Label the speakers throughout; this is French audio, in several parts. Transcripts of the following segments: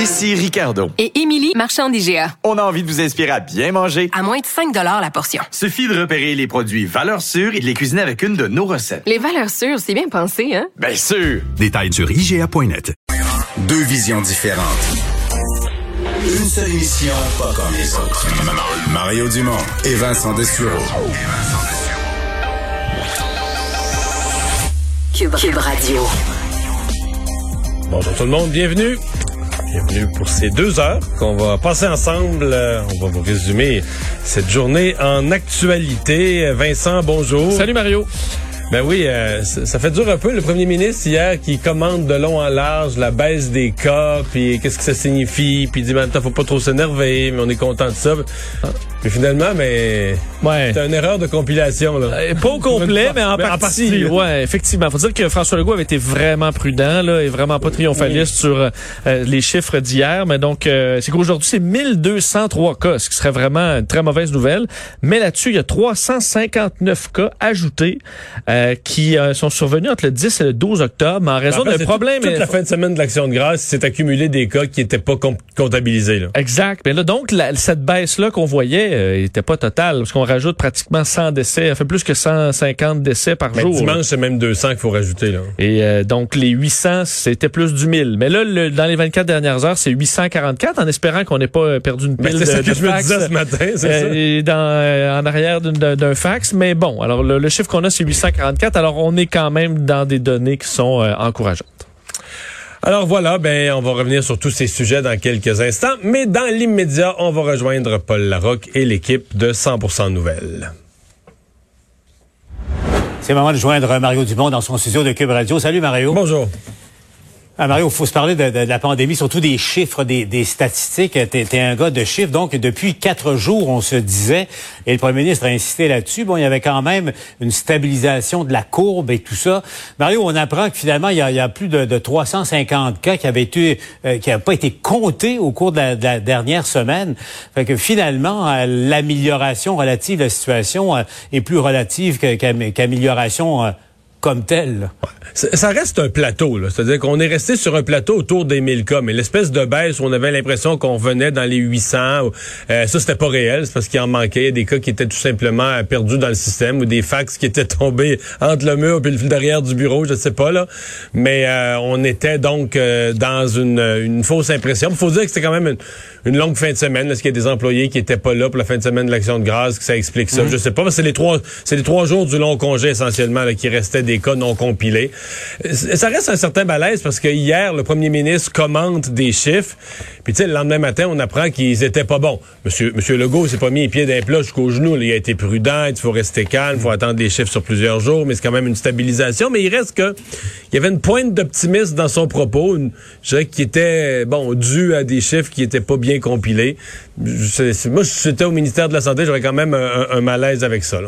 Speaker 1: Ici Ricardo.
Speaker 2: Et Émilie, marchand d'IGA.
Speaker 1: On a envie de vous inspirer à bien manger.
Speaker 2: À moins de 5 la portion.
Speaker 1: Suffit de repérer les produits valeurs sûres et de les cuisiner avec une de nos recettes.
Speaker 2: Les valeurs sûres, c'est bien pensé, hein?
Speaker 1: Bien sûr!
Speaker 3: Détails sur IGA.net.
Speaker 4: Deux visions différentes. Une seule émission, pas comme les autres. Mario Dumont et Vincent Dessureau.
Speaker 5: Cube, Cube Radio.
Speaker 6: Bonjour tout le monde, bienvenue. Bienvenue pour ces deux heures qu'on va passer ensemble. Euh, On va vous résumer cette journée en actualité. Vincent, bonjour.
Speaker 7: Salut Mario.
Speaker 6: Ben oui, euh, ça, ça fait dur un peu le premier ministre hier qui commande de long en large la baisse des cas, puis qu'est-ce que ça signifie, puis il dit maintenant faut pas trop s'énerver, mais on est content de ça. Puis finalement, mais
Speaker 7: Ouais.
Speaker 6: c'est une erreur de compilation là.
Speaker 7: Euh, Pas au complet, mais en
Speaker 6: Mais en
Speaker 7: partie.
Speaker 6: partie,
Speaker 7: ouais, effectivement. Faut dire que François Legault avait été vraiment prudent là, et vraiment pas triomphaliste sur euh, euh, les chiffres d'hier. Mais donc, euh, c'est qu'aujourd'hui, c'est 1203 cas, ce qui serait vraiment une très mauvaise nouvelle. Mais là-dessus, il y a 359 cas ajoutés euh, qui sont survenus entre le 10 et le 12 octobre en raison
Speaker 6: En fait,
Speaker 7: d'un problème.
Speaker 6: Toute, toute la fin de semaine de l'action de grâce, c'est accumulé des cas qui étaient pas com- comptabilisés là.
Speaker 7: Exact. Mais là, donc, la- cette baisse-là qu'on voyait euh, était pas totale, parce qu'on rajoute pratiquement 100 décès, fait plus que 150 décès par
Speaker 6: Mais
Speaker 7: jour.
Speaker 6: dimanche, c'est même 200 qu'il faut rajouter là.
Speaker 7: Et euh, donc, les 800, c'était plus du 1000. Mais là, le- dans les 24 dernières heures, c'est 844, en espérant qu'on n'ait pas euh, perdu une
Speaker 6: Ben,
Speaker 7: pile
Speaker 6: c'est ça
Speaker 7: de,
Speaker 6: que
Speaker 7: de
Speaker 6: je me
Speaker 7: fax,
Speaker 6: disais ce matin, c'est
Speaker 7: euh,
Speaker 6: ça.
Speaker 7: et dans, euh, en arrière d'un fax. Mais bon, alors le, le chiffre qu'on a, c'est 844. Alors, on est quand même dans des données qui sont euh, encourageantes.
Speaker 6: Alors voilà, ben on va revenir sur tous ces sujets dans quelques instants, mais dans l'immédiat, on va rejoindre Paul Larocque et l'équipe de 100% Nouvelles.
Speaker 8: C'est le moment de joindre Mario Dumont dans son studio de Cube Radio. Salut Mario.
Speaker 6: Bonjour.
Speaker 8: Ah, Mario, il faut se parler de, la pandémie, surtout des chiffres, des, statistiques. T'es es un gars de chiffres. Donc, depuis quatre jours, on se disait, et le premier ministre a insisté là-dessus, bon, il y avait quand même une stabilisation de la courbe et tout ça. Mario, on apprend que finalement, il y a, plus de, de 350 cas qui avaient été, euh, qui n'avaient pas été comptés au cours de la, de la dernière semaine. Fait que finalement, euh, l'amélioration relative de la situation euh, est plus relative qu'amélioration euh, comme telle.
Speaker 6: Ça reste un plateau, là. c'est-à-dire qu'on est resté sur un plateau autour des 1000 cas, mais l'espèce de baisse où on avait l'impression qu'on revenait dans les 800, ou- euh, ça c'était pas réel, c'est parce qu'il en manquait Il y a des cas qui étaient tout simplement euh, perdus dans le système ou des fax qui étaient tombés entre le mur et le fil derrière du bureau, je sais pas là. Mais euh, on était donc euh, dans une, une fausse impression. Il faut dire que c'était quand même une, une longue fin de semaine, parce qu'il y a des employés qui étaient pas là pour la fin de semaine de l'action de grâce, que ça explique ça? Je sais pas, c'est les trois, c'est les trois jours du long congé essentiellement là, qui restaient des cas non compilés. Euh, Ça reste un certain malaise parce que hier, le premier ministre commente des chiffres. Puis tu sais, le lendemain matin, on apprend qu'ils étaient pas bons. Monsieur, Monsieur Legault s'est pas mis les pieds d'un plat jusqu'au genou. Il a été prudent. Il faut rester calme. Il faut attendre des chiffres sur plusieurs jours. Mais c'est quand même une stabilisation. Mais il reste que il y avait une pointe d'optimisme dans son propos. Je dirais qui était bon dû à des chiffres qui étaient pas bien compilés. Moi, si j'étais au ministère de la santé, j'aurais quand même un, malaise avec ça.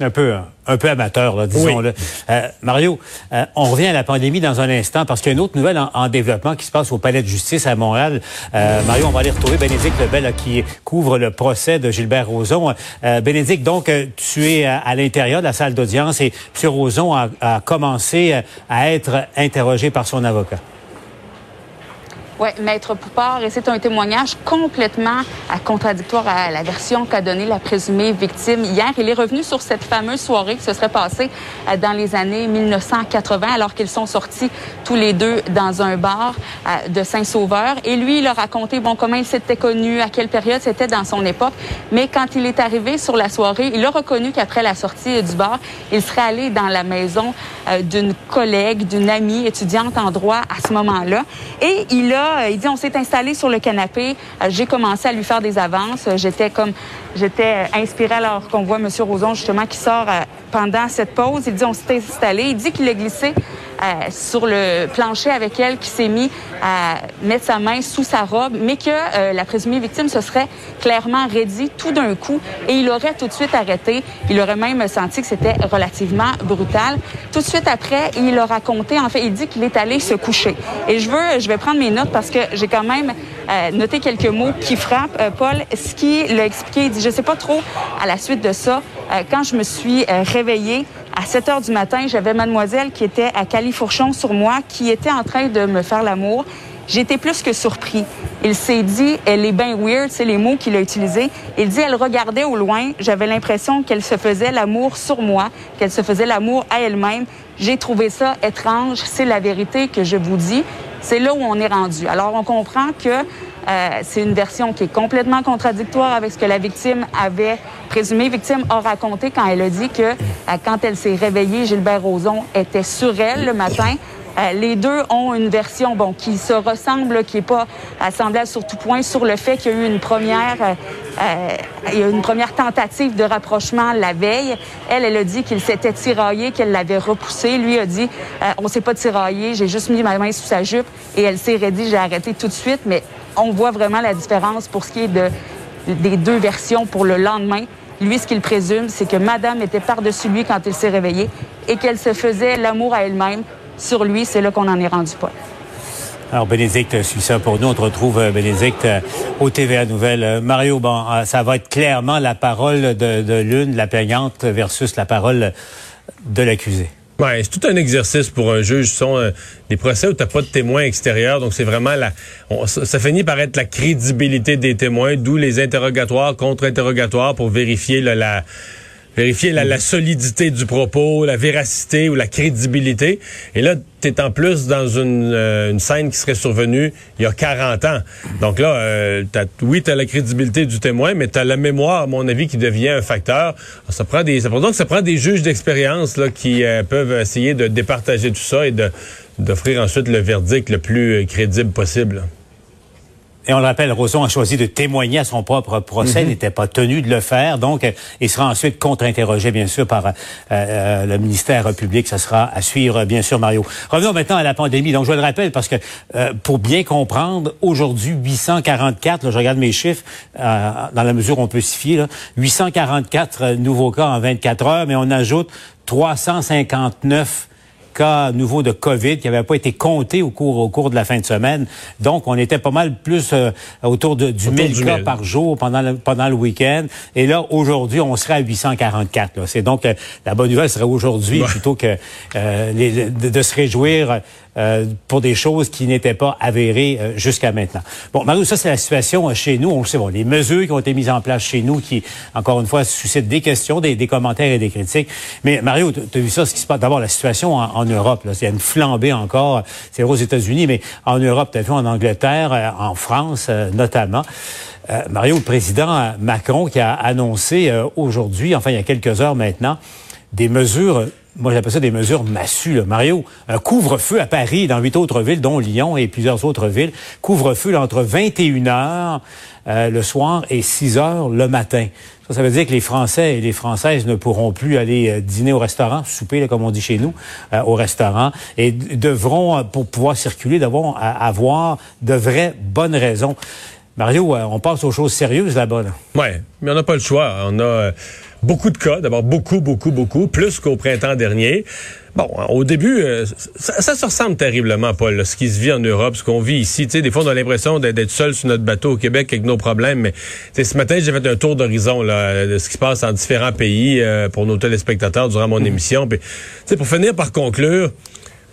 Speaker 8: Un peu un peu amateur, là, disons-le. Euh, Mario, euh, on revient à la pandémie dans un instant parce qu'il y a une autre nouvelle en, en développement qui se passe au Palais de justice à Montréal. Euh, Mario, on va aller retrouver Bénédicte Lebel là, qui couvre le procès de Gilbert Rozon. Euh, Bénédicte, donc, tu es à, à l'intérieur de la salle d'audience et M. Rozon a, a commencé à être interrogé par son avocat.
Speaker 9: Oui, Maître Poupard, et c'est un témoignage complètement à contradictoire à la version qu'a donnée la présumée victime. Hier, il est revenu sur cette fameuse soirée qui se serait passée euh, dans les années 1980, alors qu'ils sont sortis tous les deux dans un bar euh, de Saint-Sauveur. Et lui, il a raconté, bon, comment il s'était connu, à quelle période c'était dans son époque. Mais quand il est arrivé sur la soirée, il a reconnu qu'après la sortie euh, du bar, il serait allé dans la maison euh, d'une collègue, d'une amie étudiante en droit à ce moment-là. Et il a euh, il dit, on s'est installé sur le canapé. Euh, J'ai commencé à lui faire des avances. Euh, J'étais comme, j'étais inspirée alors qu'on voit M. Roson justement qui sort pendant cette pause. Il dit, on s'est installé. Il dit qu'il a glissé sur le plancher avec elle, qui s'est mis à mettre sa main sous sa robe, mais que euh, la présumée victime se serait clairement raidie tout d'un coup et il aurait tout de suite arrêté. Il aurait même senti que c'était relativement brutal. Tout de suite après, il a raconté, en fait, il dit qu'il est allé se coucher. Et je veux, je vais prendre mes notes parce que j'ai quand même euh, noté quelques mots qui frappent. Euh, Paul, ce qu'il a expliqué, il dit, je sais pas trop à la suite de ça, euh, quand je me suis euh, réveillée, à 7 heures du matin, j'avais mademoiselle qui était à Califourchon sur moi, qui était en train de me faire l'amour. J'étais plus que surpris. Il s'est dit, elle est bien weird, c'est les mots qu'il a utilisés. Il dit, elle regardait au loin. J'avais l'impression qu'elle se faisait l'amour sur moi, qu'elle se faisait l'amour à elle-même. J'ai trouvé ça étrange. C'est la vérité que je vous dis. C'est là où on est rendu. Alors, on comprend que euh, c'est une version qui est complètement contradictoire avec ce que la victime avait présumé. Victime a raconté quand elle a dit que euh, quand elle s'est réveillée, Gilbert Rozon était sur elle le matin. Euh, les deux ont une version qui se ressemble, qui n'est pas assemblée sur tout point sur le fait qu'il y a eu une première, euh, euh, il une première tentative de rapprochement la veille. Elle, elle a dit qu'il s'était tiraillé, qu'elle l'avait repoussé. Lui a dit, on s'est pas tiraillé, j'ai juste mis ma main sous sa jupe et elle s'est redit, j'ai arrêté tout de suite. Mais on voit vraiment la différence pour ce qui est de, des deux versions pour le lendemain. Lui, ce qu'il présume, c'est que Madame était par-dessus lui quand il s'est réveillé et qu'elle se faisait l'amour à elle-même sur lui, c'est là qu'on en est rendu pas.
Speaker 8: Alors, Bénédicte suit ça pour nous. On te retrouve, euh, Bénédicte, euh, au TVA Nouvelle. Euh, Mario, bon, ça va être clairement la parole de, de l'une, la plaignante, versus la parole de l'accusé.
Speaker 6: Ouais, c'est tout un exercice pour un juge. Ce sont des procès où t'as pas de témoins extérieurs, donc c'est vraiment la. ça, finit par être la crédibilité des témoins, d'où les interrogatoires, contre-interrogatoires pour vérifier la vérifier la, solidité du propos, la véracité ou la crédibilité. Et là, tu es en plus dans une, euh, une, scène qui serait survenue il y a 40 ans. Donc là, euh, oui, tu as la crédibilité du témoin, mais tu as la mémoire, à mon avis, qui devient un facteur. Ça prend des, ça, donc, ça prend des juges d'expérience là qui euh, peuvent essayer de départager tout ça et d'offrir ensuite le verdict le plus crédible possible.
Speaker 8: Et on le rappelle, Roson a choisi de témoigner à son propre procès, mhm. n'était pas tenu de le faire, donc euh, il sera ensuite contre-interrogé, bien sûr, par euh, euh, le ministère public. Ça sera à suivre, bien sûr, Mario. Revenons maintenant à la pandémie. Donc, je le rappelle parce que pour bien comprendre, aujourd'hui, 844, là, je regarde mes chiffres, dans la mesure où on peut s'y fier, 844 nouveaux cas en 24 heures, mais on ajoute 359 cas nouveaux de COVID qui n'avaient pas été comptés au cours, au cours de la fin de semaine. Donc, on était pas mal plus euh, autour de, du 1000 cas par jour pendant le, pendant le week-end. Et là, aujourd'hui, on serait à 844. C'est donc, euh, la bonne nouvelle serait aujourd'hui plutôt que euh, de, se réjouir euh, pour des choses qui n'étaient pas avérées euh, jusqu'à maintenant. Bon, Mario, ça c'est la situation euh, chez nous. On le sait, bon, les mesures qui ont été mises en place chez nous, qui, encore une fois, suscitent des questions, des, commentaires et des critiques. Mais Mario, tu as vu ça, ce qui se passe? D'abord, la situation en, Europe, là, il y a une flambée encore. C'est aux États-Unis, mais en Europe, tu as vu en Angleterre, en France notamment. Mario, le président Macron qui a annoncé aujourd'hui, enfin il y a quelques heures maintenant, des mesures moi j'appelle ça des mesures massues, Mario. Un couvre-feu à Paris, dans huit autres villes, dont Lyon et plusieurs autres villes. Couvre-feu entre 21 heures euh, le soir et 6 heures le matin. Ça, ça veut dire que les Français et les Françaises ne pourront plus aller euh, dîner au restaurant, souper, comme on dit chez nous, euh, au restaurant, et devront, pour pouvoir circuler, devront avoir de vraies bonnes raisons. Mario, on passe aux choses sérieuses là-bas. Là.
Speaker 6: Ouais, mais on n'a pas le choix. On a beaucoup de cas, d'abord beaucoup, beaucoup, beaucoup, plus qu'au printemps dernier. Bon, au début, euh, ça, se ressemble terriblement, Paul, ce qui se vit en Europe, ce qu'on vit ici. Tu sais, des fois, on a l'impression d'être seul sur notre bateau au Québec avec nos problèmes, mais ce matin, j'ai fait un tour d'horizon de ce qui se passe en différents pays euh, pour nos téléspectateurs durant mon émission. Puis, pour finir par conclure,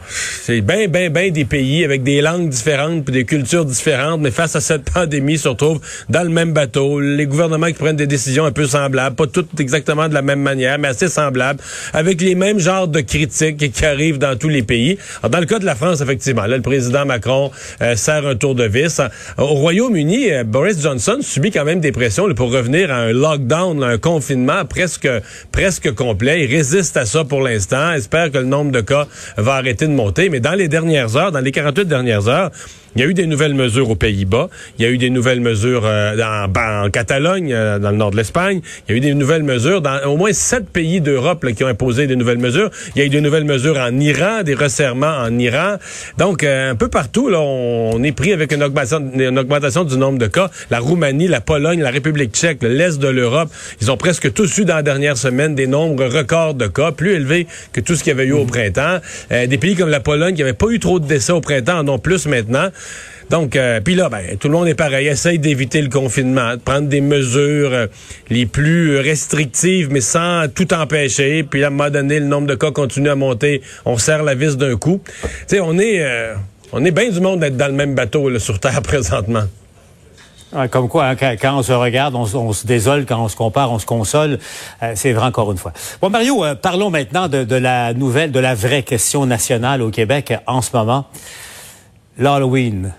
Speaker 6: c'est bien, bien, bien des pays avec des langues différentes puis des cultures différentes, mais face à cette pandémie, se retrouvent dans le même bateau. Les gouvernements qui prennent des décisions un peu semblables, pas toutes exactement de la même manière, mais assez semblables, avec les mêmes genres de critiques qui arrivent dans tous les pays. Dans le cas de la France, effectivement, là, le président Macron euh, sert un tour de vis. Au Royaume-Uni, euh, Boris Johnson subit quand même des pressions pour revenir à un lockdown, un confinement presque, presque complet. Il résiste à ça pour l'instant. Espère que le nombre de cas va arrêter de mais dans les dernières heures, dans les 48 dernières heures, il y a eu des nouvelles mesures aux Pays-Bas. Il y a eu des nouvelles mesures euh, en, Catalogne, euh, dans le nord de l'Espagne. Il y a eu des nouvelles mesures dans au moins sept pays d'Europe qui ont imposé des nouvelles mesures. Il y a eu des nouvelles mesures en Iran, des resserrements en Iran. Donc, euh, un peu partout, on, est pris avec une augmentation, une augmentation du nombre de cas. La Roumanie, la Pologne, la République tchèque, l'Est de l'Europe, ils ont presque tous eu dans la dernière semaine des nombres records de cas, plus élevés que tout ce qu'il y avait eu au printemps. des pays comme la Pologne qui n'avaient pas eu trop de décès au printemps en ont plus maintenant. Donc, euh, puis là, ben, tout le monde est pareil. Essaye d'éviter le confinement, de prendre des mesures euh, les plus restrictives, mais sans tout empêcher. Puis à un moment donné, le nombre de cas continue à monter. On serre la vis d'un coup. Tu sais, on est... Euh, est bien du monde d'être dans le même bateau là, sur Terre présentement.
Speaker 8: Ouais, comme quoi, hein, quand, on se regarde, on, se- désole, quand on se compare, on se console. Euh, c'est vrai encore une fois. Bon, Mario, euh, parlons maintenant de, la nouvelle, de la vraie question nationale au Québec en ce moment. L'Halloween.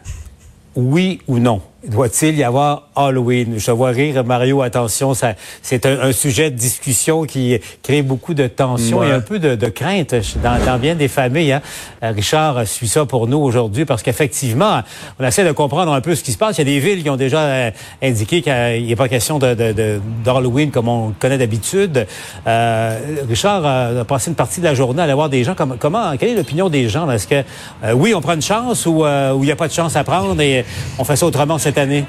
Speaker 8: Oui ou non? Doit-il y avoir Halloween? Je te vois rire, Mario, attention, ça, c'est un, un sujet de discussion qui crée beaucoup de tensions
Speaker 6: Ouais.
Speaker 8: et un peu de, de crainte dans, dans bien des familles. Hein. Euh, Richard suit ça pour nous aujourd'hui parce qu'effectivement, on essaie de comprendre un peu ce qui se passe. Il y a des villes qui ont déjà euh, indiqué qu'il n'est pas question de, de, de- d'Halloween comme on le connaît d'habitude. Euh, Richard euh, a passé une partie de la journée à aller voir des gens. Comment, comment quelle est l'opinion des gens? Est-ce que oui, on prend une chance ou ou il n'y a pas de chance à prendre et on fait ça autrement cette année?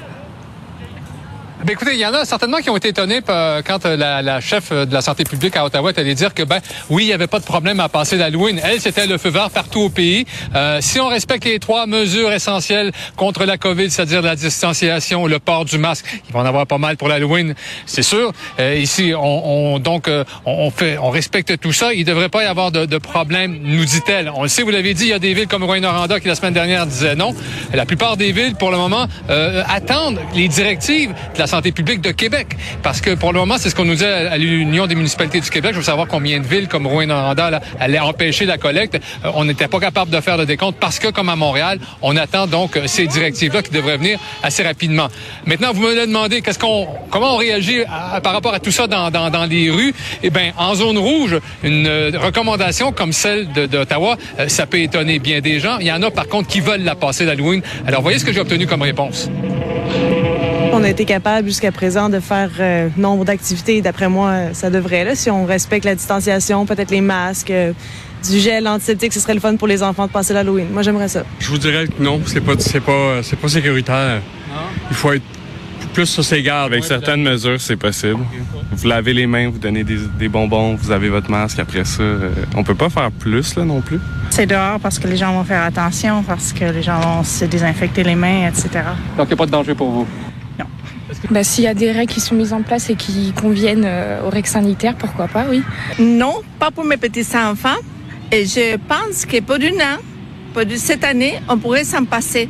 Speaker 5: Ben écoutez, il y en a certainement qui ont été étonnés euh, quand euh, la, la chef euh, de la santé publique à Ottawa est allée dire que ben oui, il n'y avait pas de problème à passer l'Halloween. Elle, c'était le feu vert partout au pays. Euh, si on respecte les trois mesures essentielles contre la COVID, c'est-à-dire la distanciation, le port du masque, il va en avoir pas mal pour l'Halloween, c'est sûr. Euh, ici, on, on- donc on, fait, on respecte tout ça. Il ne devrait pas y avoir de, de problème, nous dit-elle. On le sait, vous l'avez dit, il y a des villes comme Rouen-Noranda qui la semaine dernière disaient non. La plupart des villes, pour le moment, attendent les directives de la santé publique de Québec. Parce que pour le moment, c'est ce qu'on nous dit à, l'Union des municipalités du Québec. Je veux savoir combien de villes comme Rouen-Noranda allaient empêcher la collecte. Euh, on n'était pas capable de faire le décompte parce que, comme à Montréal, on attend donc euh, ces directives-là qui devraient venir assez rapidement. Maintenant, vous me l'avez demandé, qu'est-ce qu'on, comment on réagit par rapport à tout ça dans, dans, dans les rues? Eh bien, en zone rouge, une euh, recommandation comme celle d'Ottawa, ça peut étonner bien des gens. Il y en a, par contre, qui veulent la passer l'Halloween. Alors, voyez ce que j'ai obtenu comme réponse.
Speaker 10: On a été capable jusqu'à présent de faire euh, nombre d'activités. D'après moi, euh, ça devrait. Là, si on respecte la distanciation, peut-être les masques, euh, du gel antiseptique, ce serait le fun pour les enfants de passer l'Halloween. Moi, j'aimerais ça.
Speaker 11: Je vous dirais que non, c'est pas, c'est pas, c'est pas sécuritaire. Il faut être plus sur ses gardes.
Speaker 12: Avec certaines mesures, c'est possible. Vous lavez les mains, vous donnez des, des bonbons, vous avez votre masque. Après ça, euh, on peut pas faire plus là non plus.
Speaker 13: C'est dehors parce que les gens vont faire attention, parce que les gens vont se désinfecter les mains, etc.
Speaker 5: Donc, il n'y a pas de danger pour vous?
Speaker 14: Bah, S'il y a des règles qui sont mises en place et qui conviennent euh, aux règles sanitaires, pourquoi pas, oui.
Speaker 13: Non, pas pour mes petits-enfants. Et je pense que pour une an, pour cette année, on pourrait s'en passer.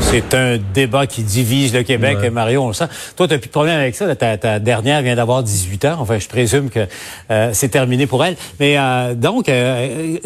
Speaker 8: C'est un débat qui divise le Québec,
Speaker 6: Ouais.
Speaker 8: Mario, on le sent. Toi, tu plus de problème avec ça. Ta, ta dernière vient d'avoir 18 ans. Enfin, je présume que euh, c'est terminé pour elle. Mais euh, donc, euh, euh,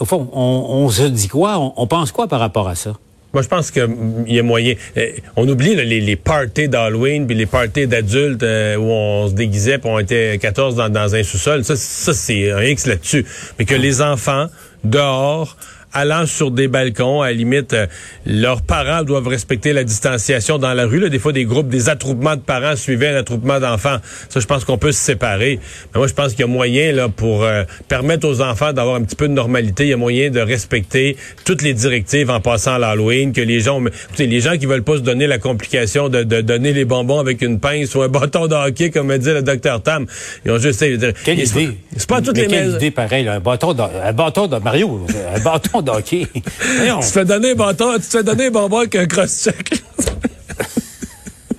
Speaker 8: au fond, on, on se dit quoi? On, on pense quoi par rapport à ça?
Speaker 6: Moi, je pense qu'il y a moyen. Euh, on oublie là, les, les parties d'Halloween puis les parties d'adultes euh, où on se déguisait puis on était 14 dans, dans un sous-sol. Ça, ça c'est un X là-dessus. Mais que les enfants, dehors, allant sur des balcons, à la limite, euh, leurs parents doivent respecter la distanciation dans la rue. Là. Des fois, des groupes, des attroupements de parents suivaient un attroupement d'enfants. Ça, je pense qu'on peut se séparer. Mais moi, je pense qu'il y a moyen là pour euh, permettre aux enfants d'avoir un petit peu de normalité. Il y a moyen de respecter toutes les directives en passant à l'Halloween. Que les gens, écoutez, les gens qui veulent pas se donner la complication de, de donner les bonbons avec une pince ou un bâton de hockey, comme me dit le docteur Tam, ils ont juste.
Speaker 8: Quelle idée?
Speaker 6: C'est pas toutes
Speaker 8: Mais
Speaker 6: les
Speaker 8: quelle
Speaker 6: maisons.
Speaker 8: idée pareil, là, un bâton de, un bâton de Mario, un bâton de hockey.
Speaker 6: Tu te fais donner un bâton, tu te fais donner un bonbon avec un cross-check.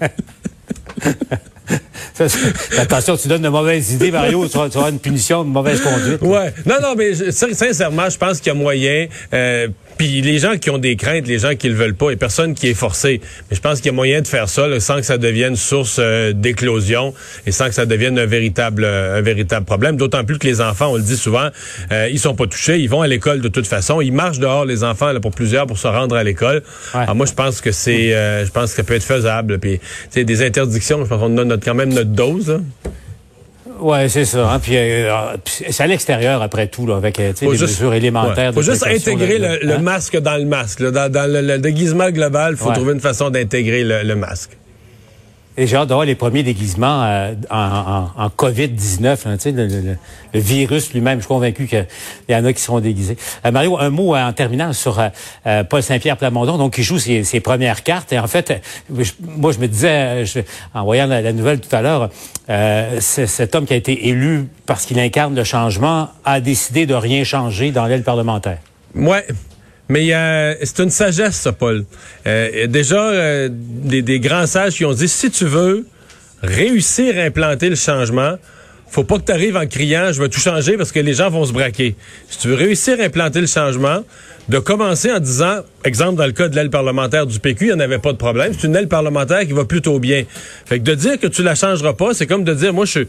Speaker 8: Ça, Attention, tu donnes de mauvaises idées, Mario, tu avoir une punition de mauvaise conduite.
Speaker 6: Ouais. Non, non, mais je- sincèrement, je pense qu'il y a moyen. Euh, Puis les gens qui ont des craintes, les gens qui le veulent pas, et personne qui est forcé. Mais je pense qu'il y a moyen de faire ça là, sans que ça devienne source euh, d'éclosion et sans que ça devienne un véritable, euh, un véritable problème. D'autant plus que les enfants, on le dit souvent, ils sont pas touchés, ils vont à l'école de toute façon, ils marchent dehors les enfants là, pour plusieurs pour se rendre à l'école. Alors moi, je pense que c'est, je pense que ça peut être faisable. Puis, des interdictions, je pense qu'on a notre, quand même notre dose. là.
Speaker 8: Ouais, c'est ça. hein. Puis, euh, puis c'est à l'extérieur après tout, là, avec euh, des
Speaker 6: juste-
Speaker 8: mesures élémentaires.
Speaker 6: ouais. Faut
Speaker 8: de
Speaker 6: juste intégrer le, le
Speaker 8: hein?
Speaker 6: masque dans le masque. là. Dans, dans le, le déguisement global, il faut
Speaker 8: Ouais.
Speaker 6: trouver une façon d'intégrer le, le masque.
Speaker 8: Et j'ai hâte d'avoir les premiers déguisements euh, en, en- en COVID-19, là, tu sais, le, le- le- virus lui-même. Je suis convaincu qu'il y en a qui seront déguisés. Euh, Mario, un mot euh, en terminant sur euh, euh, Paul Saint-Pierre Plamondon, donc qui joue ses, ses premières cartes. Et en fait, je- moi, je me disais, je- en voyant la, la nouvelle tout à l'heure, cet homme qui a été élu parce qu'il incarne le changement a décidé de rien changer dans l'aile parlementaire.
Speaker 6: Ouais. Mais a- c'est une sagesse, ça, Paul. Euh, déjà, euh, des, des grands sages qui ont dit, si tu veux réussir à implanter le changement, faut pas que tu arrives en criant je vais tout changer parce que les gens vont se braquer. Si tu veux réussir à implanter le changement, de commencer en disant, exemple dans le cas de l'aile parlementaire du PQ, il n'y en avait pas de problème. C'est une aile parlementaire qui va plutôt bien. Fait que de dire que tu la changeras pas, c'est comme de dire, moi, je,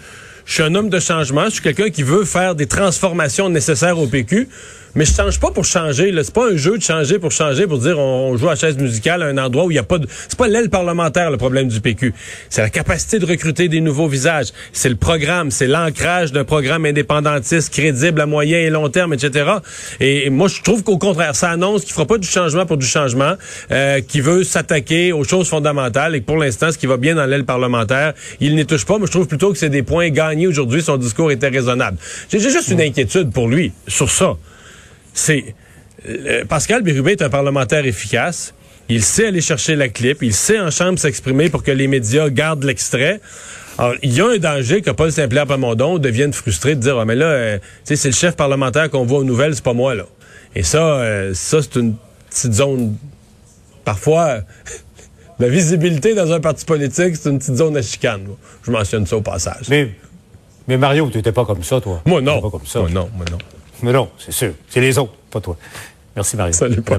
Speaker 6: je suis un homme de changement, je suis quelqu'un qui veut faire des transformations nécessaires au PQ. Mais je change pas pour changer. C'est pas un jeu de changer pour changer, pour dire on, joue à chaise musicale à un endroit où il y a pas de. C'est pas l'aile parlementaire le problème du PQ. C'est la capacité de recruter des nouveaux visages. C'est le programme, c'est l'ancrage d'un programme indépendantiste crédible à moyen et long terme, etc. Et, moi, je trouve qu'au contraire, ça annonce qu'il fera pas du changement pour du changement, euh, qui veut s'attaquer aux choses fondamentales et que pour l'instant, ce qui va bien dans l'aile parlementaire, il n'y touche pas. Mais je trouve plutôt que c'est des points gagnés aujourd'hui. Son discours était raisonnable. J'ai juste une inquiétude pour lui sur ça c'est euh, Pascal Bérubé est un parlementaire efficace. Il sait aller chercher la clip, il sait en chambre s'exprimer pour que les médias gardent l'extrait. Alors, il y a un danger que Paul Saint-Pierre Plamondon devienne frustré de dire ah, mais là, euh, c'est le chef parlementaire qu'on voit aux nouvelles, c'est pas moi là. Et ça, euh, ça c'est une petite zone. Parfois, la visibilité dans un parti politique, c'est une petite zone à chicane. Je mentionne ça au passage.
Speaker 8: Mais, mais Mario, tu n'étais pas comme ça, toi.
Speaker 6: Moi non.
Speaker 8: Pas comme ça.
Speaker 6: Moi non, moi non.
Speaker 8: Mais non, c'est sûr. C'est les autres, pas toi. Merci, Marie.
Speaker 6: Salut, pas.